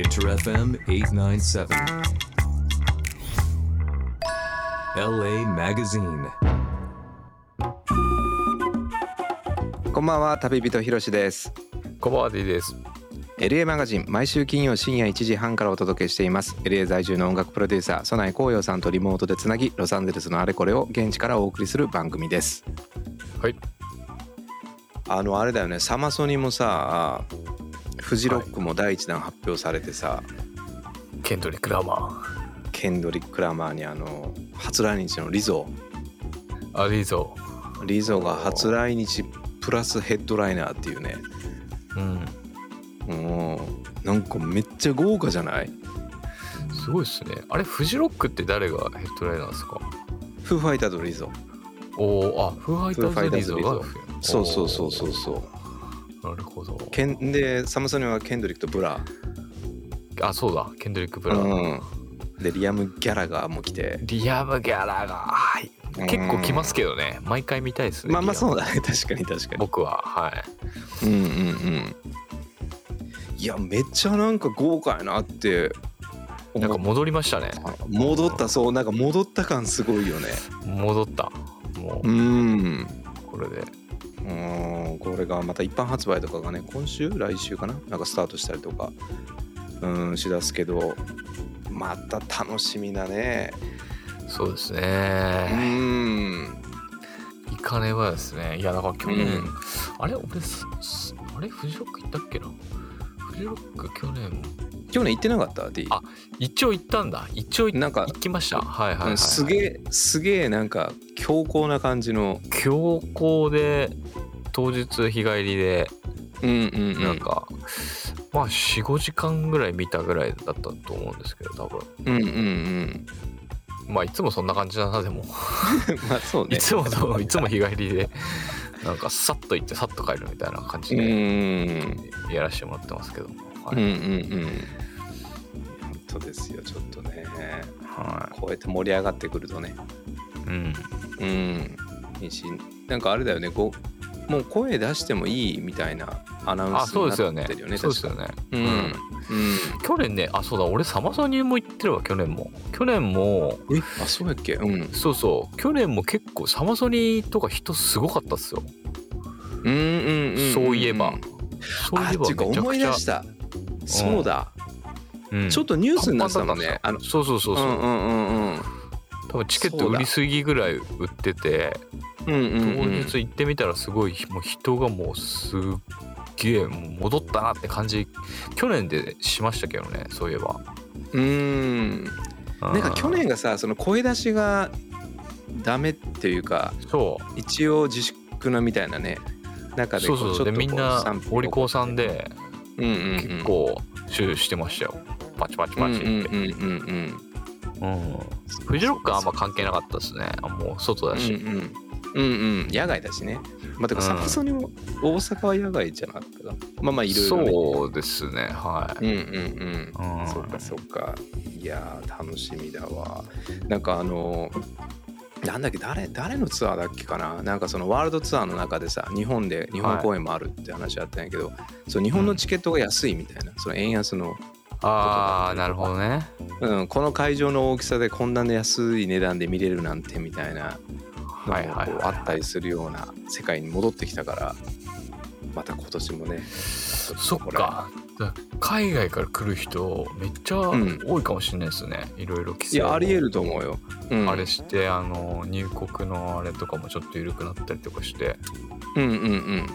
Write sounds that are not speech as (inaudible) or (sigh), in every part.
Inter FM 897. LA Magazine. こんばんは旅人ひろしです。こんばんは D です。LA マガジン毎週金曜深夜1時半からお届けしています。LA 在住の音楽プロデューサー曽内光陽さんとリモートでつなぎロサンゼルスのあれこれを現地からお送りする番組です。はい。あのあれだよねサマソニもさフジロックも第一弾発表されてさ、ケンドリック・ラマケンドリック・ラマーにあの初来日のリゾー。アリー。ゾリゾが初来日プラスヘッドライナーっていうね。うん。うんなんかめっちゃ豪華じゃない？すごいっすね。あれフジロックって誰がヘッドライナーですか？フーファイターとリゾおおあフーファイターズリゾーフそうそうそうそうそううなるほど。ケンでサムソニはケンドリックとブラあそうだ。ケンドリック・ブラうん。でリアム・ギャラガーも来て。リアム・ギャラがはい。結構来ますけどね。毎回見たいですねまあまあそうだだね。(laughs) 確かに確かに。僕は。はい。うんうんうん。いやめっちゃなんか豪華やなってなんか戻りましたね。戻った。そうなんか戻った感すごいよね。戻った。もう。うん。これで。うんこれがまた一般発売とかがね今週？来週かな？なんかスタートしたりとかうんしだすけどまた楽しみだね。そうですうねん。行かねばですね。いやだから去年、うん。あれ？俺あれ？フジロック行ったっけな？フジロック去年。去年行ってなかった？D あ一応行ったんだ。一応行なんか行きました。はいはいはい、すげえすげえなんか強硬な感じの。強行で当日日帰りでうんうんうん。なんか、まあ45時間ぐらい見たぐらいだったと思うんですけど多分。うんうんうん。まあいつもそんな感じだなでも、(laughs) まあそうね。いつもといつも日帰りでなんかさっと行ってさっと帰るみたいな感じでん。やらせてもらってますけど、はうんうんいうん。本当ですよちょっとね。はこうやって盛り上がってくるとね。いうん。うん。いいしなんかあれだよねこうもう声出してもいいみたいなアナウンあスにそうですよねなってるよね。そうですよね。うん。うん。去年ねあそうだ俺サマソニも行ってるわ去年も。去年もえ？あそうやっけ？うん。そうそう。去年も結構サマソニとか人すごかったっすよ。うんうんうんそういえば。そういえばめちゃくちゃ。思い出した。そうだ。うん。ちょっとニュースになってたもんね。あのそうそうそうそう、うんうんうんうん多分チケット売りすぎぐらい売っててうんうん当うん日行ってみたらすごいもう人がもうすっげえ戻ったなって感じ去年でしましたけどねそういえば。うん。ななんか去年がさその声出しがダメっていうかそう。一応自粛なみたいなね中でそうそうでみんなお利口さんででうんうんうん。結構シューしてましたよ。パチパチパチって。うんうんうんうん。うんフジロックはあんま関係なかったですね。あもう外だし、うんうん。うんうん。野外だしね。まあてかうん。サマソニも大阪は野外じゃなかったかまあまあいろいろね。そうですね。はい、うんうんうん。うん。そっかそっか。いやー楽しみだわ。なんかあのなんだっけ誰誰のツアーだっけかな。なんかそのワールドツアーの中でさ日本で日本公演もあるって話あったんやけど、そう日本のチケットが安いみたいな、その円安の、ああなるほどね。うん、この会場の大きさでこんなに安い値段で見れるなんてみたいなのはいもあったりするような世界に戻ってきたからまた今年もねそっか。だ海外から来る人めっちゃん。多いかもしれないですね、いろいろ規制いやありえると思うよ、うん、あれしてあの入国のあれとかもちょっと緩くなったりとかして。うんうんうん。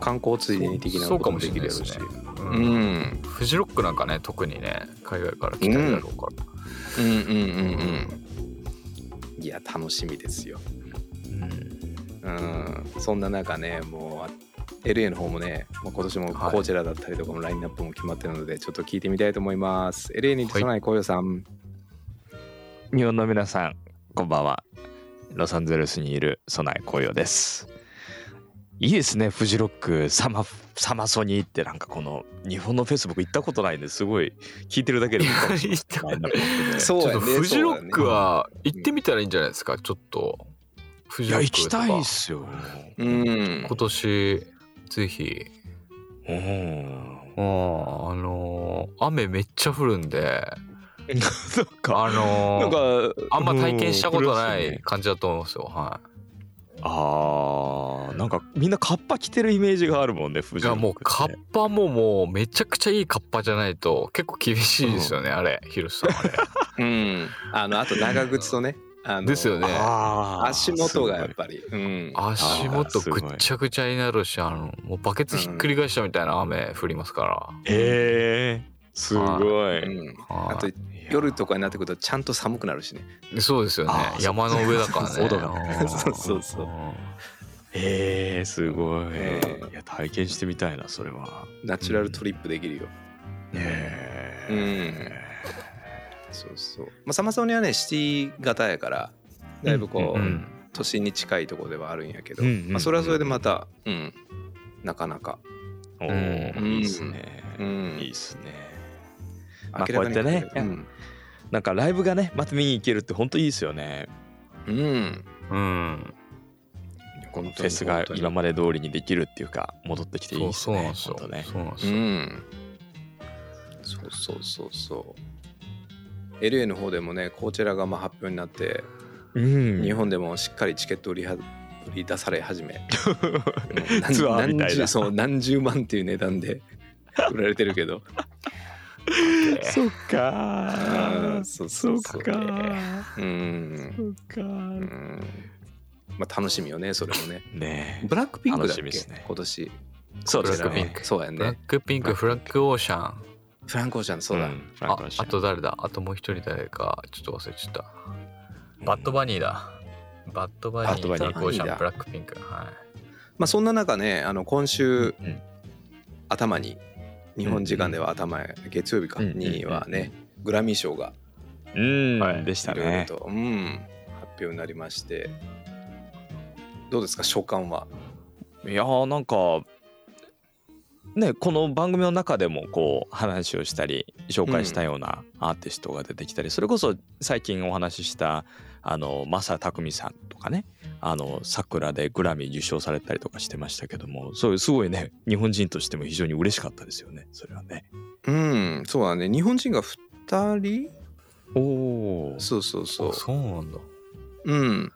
観光ついでに的なこともできるやろうし。ね、ううん。んフジロックなんかね特にね海外から来たりだろうから、うんうんうんうんいや楽しみですよ。うん。うん。そんな中ねもう LA の方もねもう今年もはい。コーチェラだったりとかもラインナップも決まってるのでちょっと聞いてみたいと思います。LA に備え紅葉さん、日本の皆さん、こんばんは。ロサンゼルスにいる備え紅葉です。いいですね、フジロック、サマ、サマソニーってなんかこの日本のフェイス僕行ったことないんですごい聞いてるだけでもいいかもしれないなと思って。ねそうやねちょっとフジロックは行ってみたらいいんじゃないですかちょっと。フいや、ジロックとか行きたいっすよ。うん。今年ぜひ。うん。もうあのー雨めっちゃ降るんで。(laughs) なんかあのなんーかあんま体験したことない感じだと思いますよはあーなんかみんなカッパ着てるイメージがあるもんねい藤いやもうカッパももうめちゃくちゃいいカッパじゃないと結構厳しいですよね、あれヒロシさんあれ (laughs) うん。あのあと長靴とねあのですよね足元がやっすぱりうん。足元ぐっちゃぐちゃになるしあのもうバケツひっくり返したみたいな雨降りますかごいへえすごい、あと夜とかになってくるとちゃんと寒くなるしね。そうですよね。山の上だからね。(laughs) そうそうそうへえすごい、んいや体験してみたいなそれは。ナチュラルトリップできるよ、へうん。えそうそう。まあサマソニはねシティ型やからだいぶこう、うんうん都心に近いところではあるんやけど、うんうんまあ、それはそれでまた、うん、なかなか、おうん。ーいいっすね、うん、いいっすねまあこうやってねうん。なんかライブがねまた見に行けるって本当いいですよね。うん、うん。このフェスが今まで通りにできるっていうか戻ってきていいそうっすね。そうなんですよ。ね。うそうなんそうそうそうそう。LA の方でもねコーチェラがまあ発表になって、うん。日本でもしっかりチケット売りは売り出され始め。うん何ツアーみたいな。何十そう何十万っていう値段で (laughs) 売られてるけどそっかそうそうそう。かうん、そっかうん。まあ楽しみよねそれもね。ねブラックピンクだっけ？楽しみですね。今年。そうですブラックピンねクそうやブラッねクピンク。フラッグオーシャン。フランコーシャンそうだ、ん。フランああと誰だ？あともう一人誰か。ちょっと忘れちゃった。バッドバニーだ。バッドバニーバッドバニーフーシだャンブラックピンク。はい。まあそんな中ねあの今週うん。頭に日本時間では頭へ月曜日かうんにはねグラミー賞がうん、はい。でしたね。と、うん、発表になりまして。どうですか所感は？いやーなんかねこの番組の中でもこう話をしたり紹介したようなアーティストが出てきたり、それこそ最近お話ししたあの正匠さんとかねあの桜でグラミー受賞されたりとかしてましたけどもそういうすごいね日本人としても非常に嬉しかったですよねそれはね。うんそうだね。日本人が2人？おおそうそうそう。あそうなんだ。うん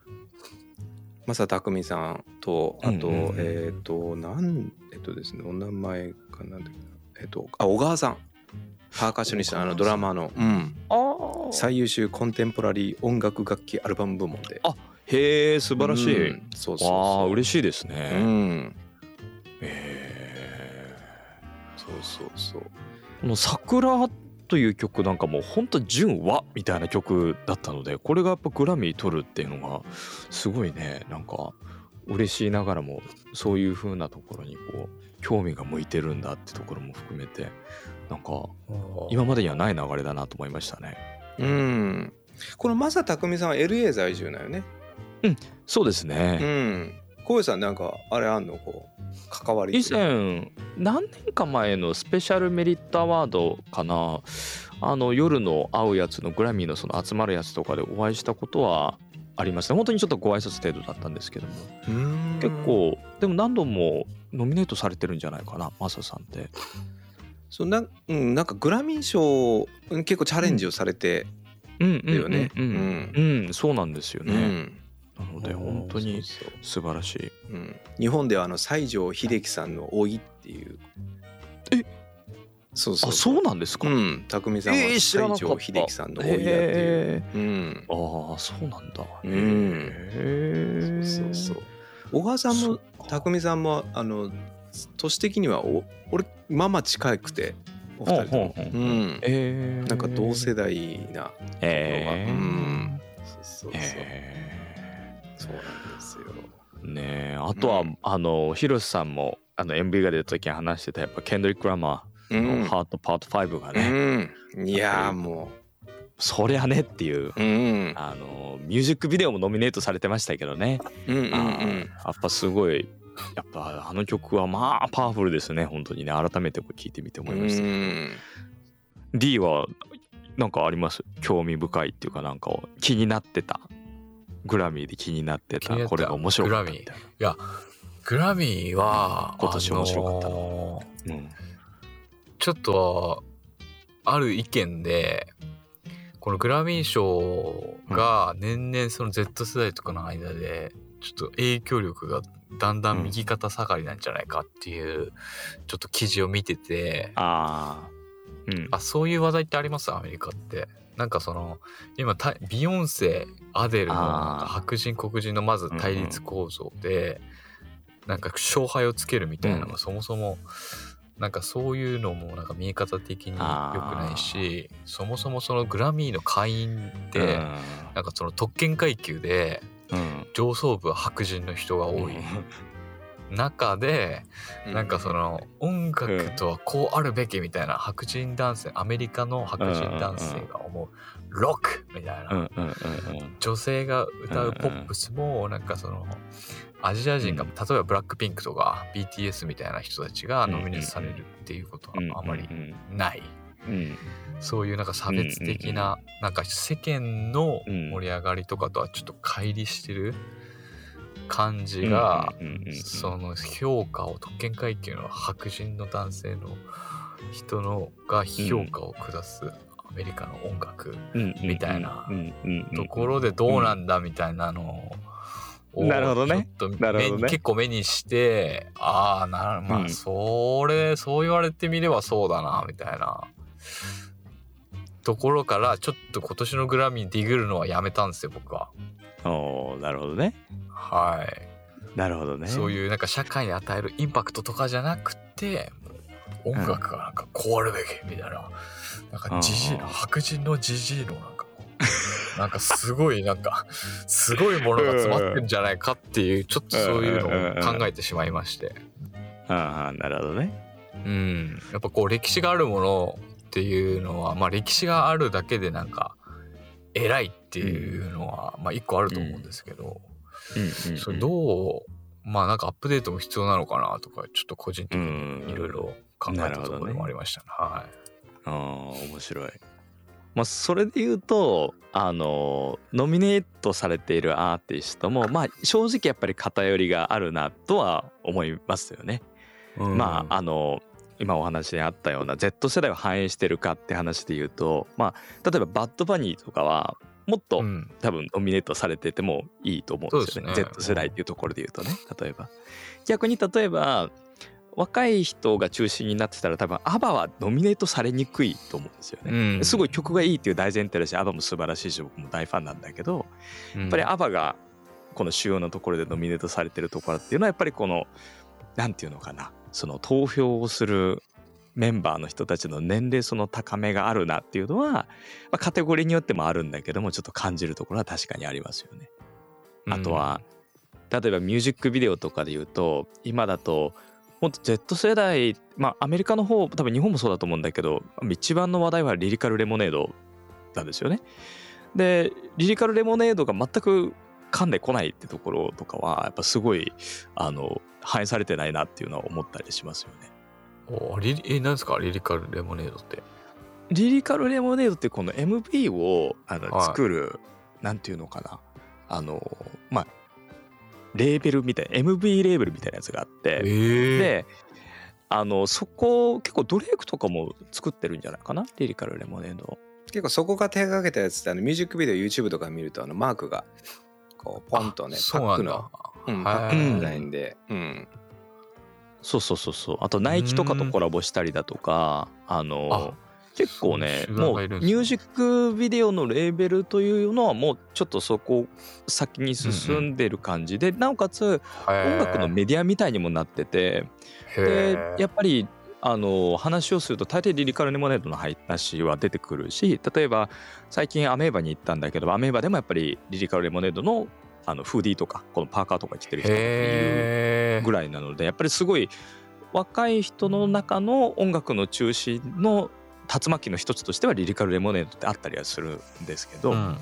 正匠さんとあと、うんうん。うんえっ、となんえっ、とですねお名前かなんだっけな。えっ、とあ小川さん。パーカッショニストあのドラマーの、うん、あ最優秀コンテンポラリー音楽楽器アルバム部門で。あへえ素晴らしい。うん。そうそうそう。嬉しいですうね。ん。へそうそうそう。この「桜」という曲なんかもうほんと純和みたいな曲だったのでこれがやっぱグラミー取るっていうのがすごいねなんか嬉しいながらもそういう風なところにこう興味が向いてるんだってところも含めてなんか今までにはない流れだなと思いましたね。うんこの正匠さんは LA 在住だよねそうですうね。ん小遊さんなんかあれあんのこう関わり以前何年か前のスペシャルメリットアワードかな。あの夜の会うやつのグラミーのその集まるやつとかでお会いしたことはありました。本当にちょっとご挨拶程度だったんですけども。うん。結構でも何度もノミネートされてるんじゃないかなマサさんって。そうな,、うん、なんかグラミー賞うん結構チャレンジをされてうんるよね。うん。うん、うんそうなんですよね、うんなので本当に素晴らしい。うん。日本ではあの西城秀樹さんの老いっていう。え？そうそう。あそうなんですか、うん。匠さんはえー西城秀樹さんの老いだっていう、へうん。ああそうなんだ。うん。へえそうそうそう。小川さんも匠さんもあの年的にはお俺ママ近くてお二人とも。ほうほうほうう。ん。えー、なんか同世代なえー。うん。そうそうそう、えそうなんですよ。ーねえあとは、うん。あの広瀬さんもあの MV が出た時に話してたやっぱケンドリック・ラマうーのん「ハートパート5」がね、うん、いやーもそりゃねっていうううん。あのミュージックビデオもノミネートされてましたけどね、うんうんうん。やっぱすごいやっぱあの曲はまあパワフルですね本当にね。改めてこう聞いてみて思いました、うん。D はなんかあります？興味深いっていうかなんか気になってた？グラミーで気になってた。これが面白かったみたいいやグラミーは今年面白かった。なあのーな、うん、ちょっとある意見でこのグラミー賞が年々その Z 世代とかの間でちょっと影響力がだんだん右肩下がりなんじゃないかっていうちょっと記事を見ててああ。うん。あそういう話題ってあります？アメリカって。なんかその今たビヨンセアデルの白人黒人のまず対立構造で、なんか勝敗をつけるみたいなのがそもそもなんかそういうのもなんか見え方的に良くないしそもそもそのグラミーの会員で、なんかその特権階級でうん、上層部は白人の人が多い。中で、なんかその音楽とはこうあるべきみたいな白人男性アメリカの白人男性が思うロックみたいな。女性が歌うポップスもなんかそのアジア人がうん。例えばブラックピンクとか BTS みたいな人たちがノミネートされるっていうことはうんあまりうんない。うん。そういうなんか差別的ななんか世間の盛り上がりとかとはちょっと乖離してる感じがその評価を特権階級の白人の男性の人のが評価を下すアメリカの音楽うん。みたいなところでどうなんだみたいなのをなるほどね。結構目にしてああなまあうん。それそう言われてみればそうだなみたいな。ところからちょっと今年のグラミーディグるのはやめたんですよ僕は。おーなるほどね。はい。なるほどね。そういうなんか社会に与えるインパクトとかじゃなくて音楽がなんかこうあるべきみたいな。なんかジジイのうん白人のジジイのなんかなんかすごいなんかすごいものが詰まってるんじゃないかっていうちょっとそういうのを考えてしまいまして。ああなるほどね。うん。やっぱこう歴史があるものっていうのはまあ歴史があるだけでなんか偉いっていうのはまあ一個あると思うんですけど、それどうまあなんかアップデートも必要なのかなとかちょっと個人的うん。にいろいろ考えたところもありましたね。はああ面白い。まあそれで言うとあのノミネートされているアーティストもまあ正直やっぱり偏りがあるなとは思いますよね。い。まああの今お話にあったような Z 世代を反映してるかって話で言うとまあ例えばバッドバニーとかはもっとうん多分ノミネートされててもいいと思うんですよねすね Z 世代っていうところで言うとね例えば逆に例えば若い人が中心になってたら多分アバはノミネートされにくいと思うんですよね、うん。すごい曲がいいっていう大前提だしアバも素晴らしいし僕も大ファンなんだけどややっぱりアバがこの主要なところでノミネートされてるところっていうのはやっぱりこのなんていうのかな。その投票をするメンバーの人たちの年齢その高めがあるなっていうのは、まあ、カテゴリーによってもあるんだけどもちょっと感じるところは確かにありますよね。あとは、例えばミュージックビデオとかで言うと今だともっと Z 世代まあアメリカの方多分日本もそうだと思うんだけど一番の話題はリリカルレモネードなんですよね。でリリカルレモネードが全く噛んでこないってところとかはやっぱすごいあの反映されてないなっていうのは思ったりしますよね。おリリえなんですか？リリカルレモネードって。リリカルレモネードってこの MV をあのはい作る、なんていうのかなあのまあレーベルみたいな MV レーベルみたいなやつがあって、えであのそこ結構ドレイクとかも作ってるんじゃないかな？リリカルレモネード。結構そこが手がけたやつってあのミュージックビデオ YouTube とか見るとあのマークがこうポンとねパックの、うん、パはいックのデザインで、うん、そうそうそうそう。あとナイキとかとコラボしたりだとかあの結構ねもうミュージックビデオのレーベルというのはもうちょっとそこ先に進んでる感じで、なおかつ音楽のメディアみたいにもなっててでやっぱりあの話をすると大抵リリカルレモネードの話は出てくるし例えば最近アメーバに行ったんだけどアメーバでもやっぱりリリカルレモネードのあのフーディーとかこのパーカーとか着てる人がいるへー。ぐらいなのでやっぱりすごい若い人の中の音楽の中心の竜巻の一つとしてはリリカルレモネードってあったりはするんですけど、うん。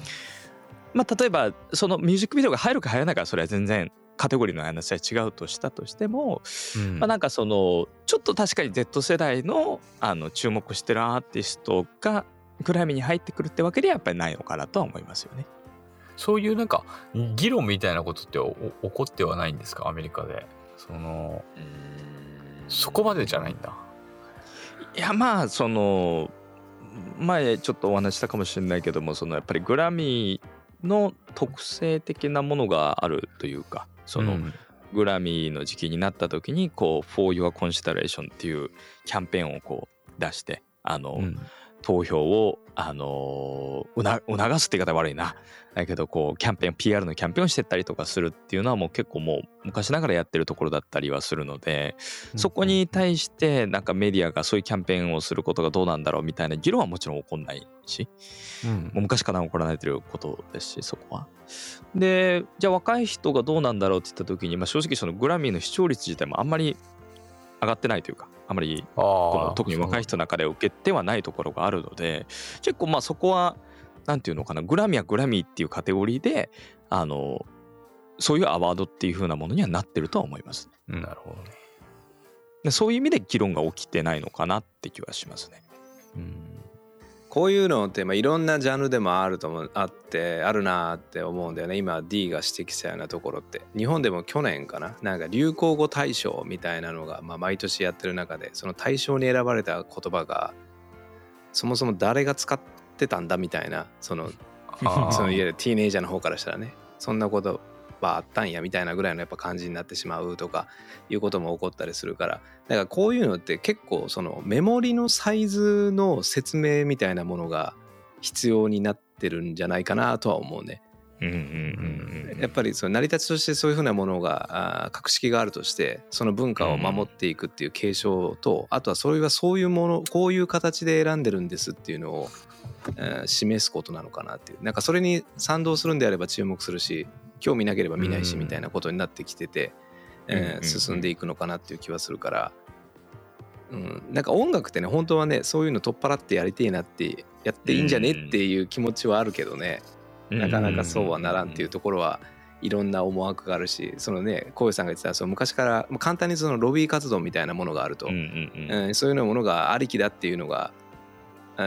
まあ例えばそのミュージックビデオが入るか入らないかはそれは全然カテゴリーの話は違うとしたとしても、うん。まあ、なんかそのちょっと確かに Z 世代のあの注目してるアーティストがグラミーに入ってくるってわけではやっぱりないのかなとは思いますよね。そういうなんか議論みたいなことってお起こってはないんですかアメリカで？そのそこまでじゃないんだいやまあその前ちょっとお話ししたかもしれないけどもそのやっぱりグラミーの特性的なものがあるというかその、うん。グラミーの時期になった時にこう「For Your Consideration」っていうキャンペーンをこう出してあの、うん。投票を、あの促すって言い方悪いなだけどこうキャンペーン PR のキャンペーンをしてったりとかするっていうのはもう結構もう昔ながらやってるところだったりはするので、そこに対してなんかメディアがそういうキャンペーンをすることがどうなんだろうみたいな議論はもちろん起こんないしうんもう昔から行われてることですしそこは。でじゃあ若い人がどうなんだろうって言った時に、まあ、正直そのグラミーの視聴率自体もあんまり上がってないというかあんまりこの特に若い人の中で受けてはないところがあるので結構まあそこはなんていうのかなグラミーはグラミーっていうカテゴリーであのそういうアワードっていう風なものにはなってるとは思います。うんなるほどね。でそういう意味で議論が起きてないのかなって気はしますね。うん。こういうのってまあいろんなジャンルでもあると思うあってあるなって思うんだよね。今 D が指摘したようなところって。日本でも去年かな？なんか流行語大賞みたいなのがまあ毎年やってる中でその大賞に選ばれた言葉がそもそも誰が使ってたんだみたいなそのそのいわゆるティーネイジャーの方からしたらねそんなことはあったんやみたいなぐらいのやっぱ感じになってしまうとかいうことも起こったりするからだからこういうのって結構そのメモリのサイズの説明みたいなものが必要になってるんじゃないかなとは思うね。やっぱりその成り立ちとしてそういうふうなものが格式があるとしてその文化を守っていくっていう継承と、あとはそれはそういうものこういう形で選んでるんですっていうのを、えー示すことなのかなっていう。なんかそれに賛同するんであれば注目するし興味なければ見ないしうんみたいなことになってきてて、えーうんうんうん。進んでいくのかなっていう気はするから、うん、なんか音楽ってね本当はねそういうの取っ払ってやりてえなってやっていいんじゃねっていう気持ちはあるけどね、なかなかそうはならんっていうところはいろんな思惑があるしそのねこうさんが言ってたその昔からまあ簡単にそのロビー活動みたいなものがあると、うんうんうん。うん。そういうようなものがありきだっていうのがうん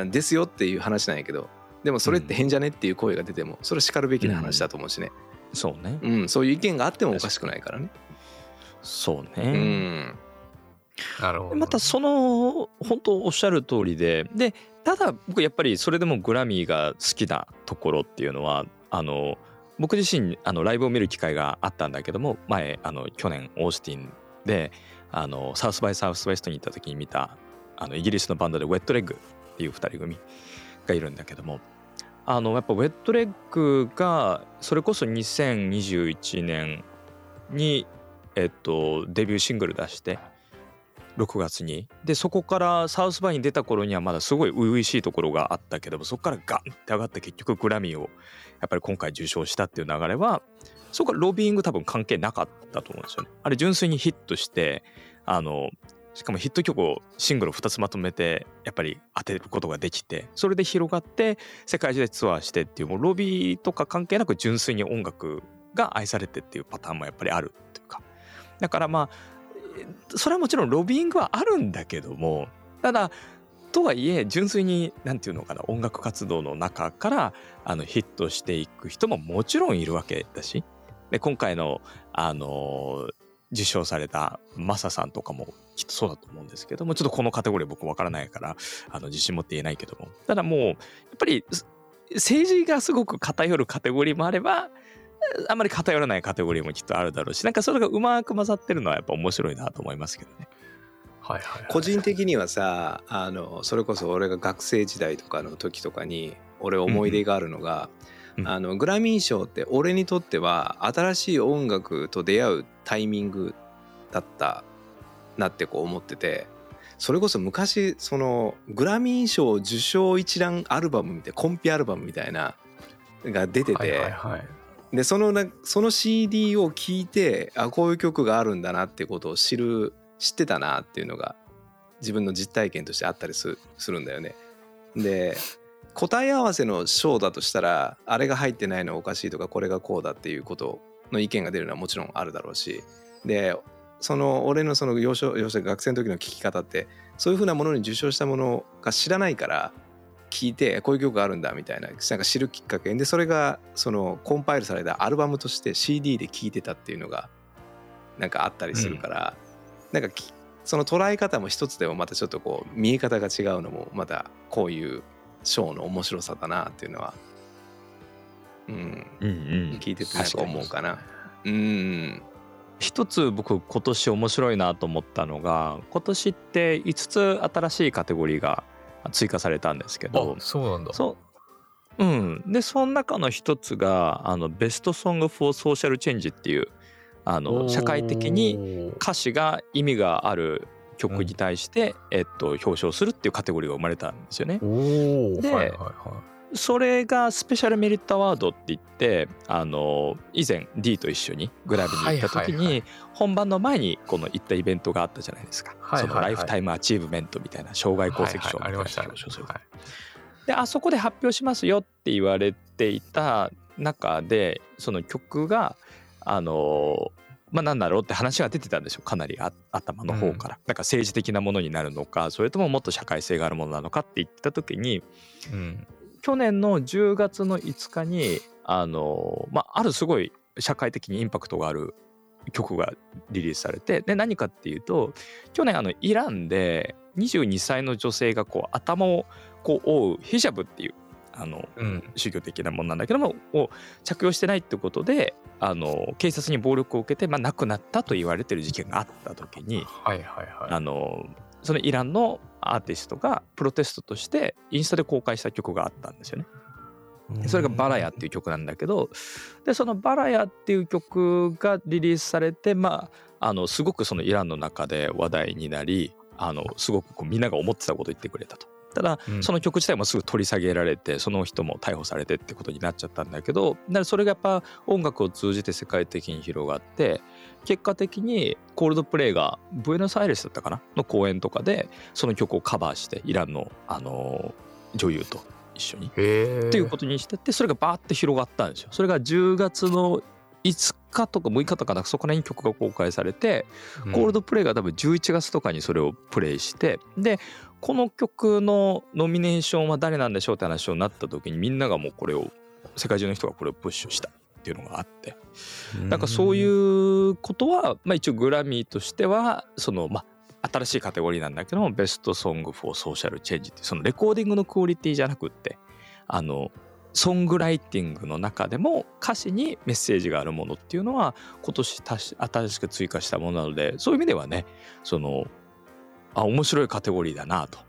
ですよっていう話なんやけどでもそれって変じゃねっていう声が出てもそれは叱るべきな話だと思うしね、そうね。うんそういう意見があってもおかしくないからね。そううね。ん。なるほどまたその本当おっしゃる通りででただ僕やっぱりそれでもグラミーが好きなところっていうのはあの僕自身あのライブを見る機会があったんだけども前あの去年オースティンであのサウスバイサウスウェストに行った時に見たあのイギリスのバンドでウェットレッグていう2人組がいるんだけどもあのやっぱウェットレッグがそれこそ2021年にえっとデビューシングル出して6月にでそこからサウスバイに出た頃にはまだすごい初々しいところがあったけどもそこからガンって上がって結局グラミーをやっぱり今回受賞したっていう流れはそこからロビーイング多分関係なかったと思うんですよね。あれ純粋にヒットしてあのしかもヒット曲をシングル2つまとめてやっぱり当てることができてそれで広がって世界中でツアーしてっていうもうロビーとか関係なく純粋に音楽が愛されてっていうパターンもやっぱりあるというか。だからまあそれはもちろんロビーングはあるんだけどもただとはいえ純粋に何て言うのかな音楽活動の中からあのヒットしていく人ももちろんいるわけだしで今回のあの受賞されたマサさんとかもきっとそうだと思うんですけどもちょっとこのカテゴリー僕わからないからあの自信持って言えないけどもただもうやっぱりす政治がすごく偏るカテゴリーもあればあんまり偏らないカテゴリーもきっとあるだろうしなんかそれがうまく混ざってるのはやっぱ面白いなと思いますけどね。はいはいはい個人的にはさあのそれこそ俺が学生時代とかの時とかに俺思い出があるのが、うんあのグラミー賞って俺にとっては新しい音楽と出会うタイミングだったなってこう思っててそれこそ昔そのグラミー賞受賞一覧アルバムみたいなコンピアルバムみたいなが出てて、でそのなその CD を聴いてあこういう曲があるんだなってことを知る知ってたなっていうのが自分の実体験としてあったりすするんだよね。で答え合わせの賞だとしたらあれが入ってないのおかしいとかこれがこうだっていうことの意見が出るのはもちろんあるだろうしでその俺のその幼少幼少学生の時の聞き方ってそういうふうなものに受賞したものが知らないから聞いてこういう曲があるんだみたいななんか知るきっかけ。でそれがそのコンパイルされたアルバムとして CD で聴いてたっていうのがなんかあったりするから、なんかその捉え方も一つでもまたちょっとこう見え方が違うのもまたこういうショーの面白さだなっていうのは、うん、うんうん。聞いててなんか思うかな。うん。一つ僕今年面白いなと思ったのが今年って5つ新しいカテゴリーが追加されたんですけどあそうなんだ。そう。うん。でその中の一つがあの Best Song for Social Change っていうあの社会的に歌詞が意味がある曲に対して、えっと、表彰するっていうカテゴリーが生まれたんですよね。ではいはいはそれがスペシャルメリットアワードって言ってあの以前 D と一緒にグラビに行った時はいはいはに本番の前にこの行ったイベントがあったじゃないですか、はいはいはい。そのライフタイムアチーブメントみたいな障害功績賞みたいな表彰するはい。であそこで発表しますよって言われていた中でその曲があのまあなんだろうって話が出てたんですよかなりあ頭の方から、なんか政治的なものになるのかそれとももっと社会性があるものなのかって言ってた時にうん。去年の10月の5日にあの、まあ、あるすごい社会的にインパクトがある曲がリリースされてで何かっていうと去年あのイランで22歳の女性がこう頭をこう覆うヒジャブっていうあのうん宗教的なものなんだけどもを着用してないってことであの警察に暴力を受けて、まあ、亡くなったと言われてる事件があった時にはいはいはいあのそのイランのアーティストがプロテストとしてインスタで公開した曲があったんですよね。それが「バラヤ」っていう曲なんだけどでその「バラヤ」っていう曲がリリースされてまああのすごくそのイランの中で話題になりあのすごくこうみんなが思ってたことを言ってくれたと。ただうん。その曲自体もすぐ取り下げられてその人も逮捕されてってことになっちゃったんだけどだからそれがやっぱ音楽を通じて世界的に広がって結果的にコールドプレイがブエノスアイレスだったかな？の公演とかでその曲をカバーしてイランのあの女優と一緒に。っていうことにしてってそれがバーって広がったんですよ。それが10月の5日とか6日とかそこら辺に曲が公開されて、コールドプレイが多分11月とかにそれをプレイしてでこの曲のノミネーションは誰なんでしょうって話になった時にみんながもうこれを世界中の人がこれをプッシュしたっていうのがあって。なんかそういうことは、まあ、一応グラミーとしてはそのまあ新しいカテゴリーなんだけども Best Song for Social Change ってそのレコーディングのクオリティじゃなくってあのソングライティングの中でも歌詞にメッセージがあるものっていうのは今年たし新しく追加したものなのでそういう意味ではねそのあ面白いカテゴリーだなと。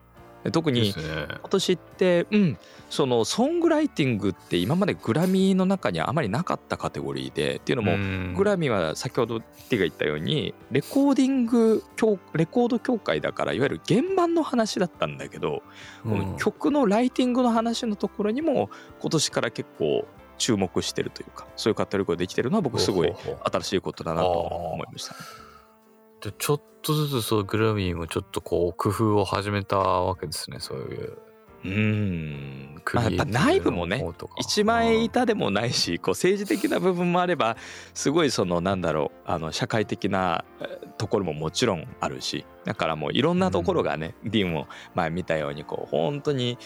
で特に今年ってうんそのソングライティングって今までグラミーの中にはあまりなかったカテゴリーでっていうのももグラミーは先ほどティが言ったようにレコーディング協レコード協会だからいわゆる原版の話だったんだけど、この曲のライティングの話のところにも今年から結構注目してるというかそういうカテゴリーができてるのは僕すごい新しいことだなと思いましたね。でちょっとずつそうグラミーもちょっとこう工夫を始めたわけですねそういう。うーん。クまあやっぱ内部もね一枚板でもないしこう政治的な部分もあればすごいそのなんだろうあの社会的なえーところももちろんあるしだからもういろんなところがね、ディンも前見たようにこう本当に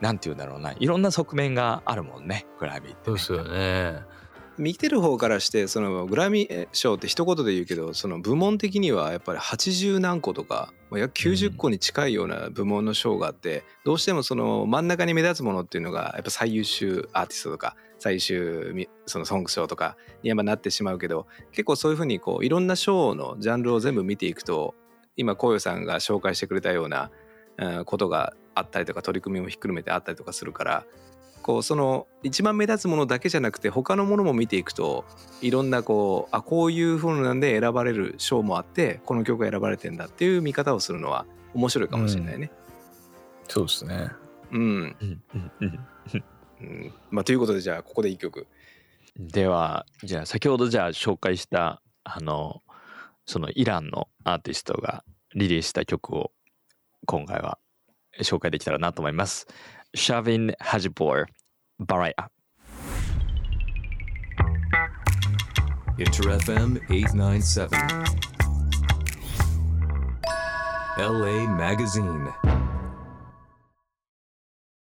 なんて言うんだろうないろんな側面があるもんねグラビーって、ね。そうですよね見てる方からしてそのグラミー賞って一言で言うけどその部門的にはやっぱり80何個とかまあ約90個に近いような部門の賞があってどうしてもその真ん中に目立つものっていうのがやっぱ最優秀アーティストとか最優秀みそのソング賞とかにやっぱなってしまうけど結構そういうふうにこういろんな賞のジャンルを全部見ていくと今こうよさんが紹介してくれたようなうんことがあったりとか取り組みもひっくるめてあったりとかするからこうその一番目立つものだけじゃなくて他のものも見ていくといろんなこうあこういう風なんで選ばれる賞もあってこの曲が選ばれてんだっていう見方をするのは面白いかもしれないね。そうですねうん、うんうんうんうんまあ、ということでじゃあここで一曲。ではじゃあ先ほどじゃあ紹介したあのそのイランのアーティストがリリースした曲を今回は紹介できたらなと思います。シャビン・ハジボーバラヤ Inter FM 897. LA Magazine.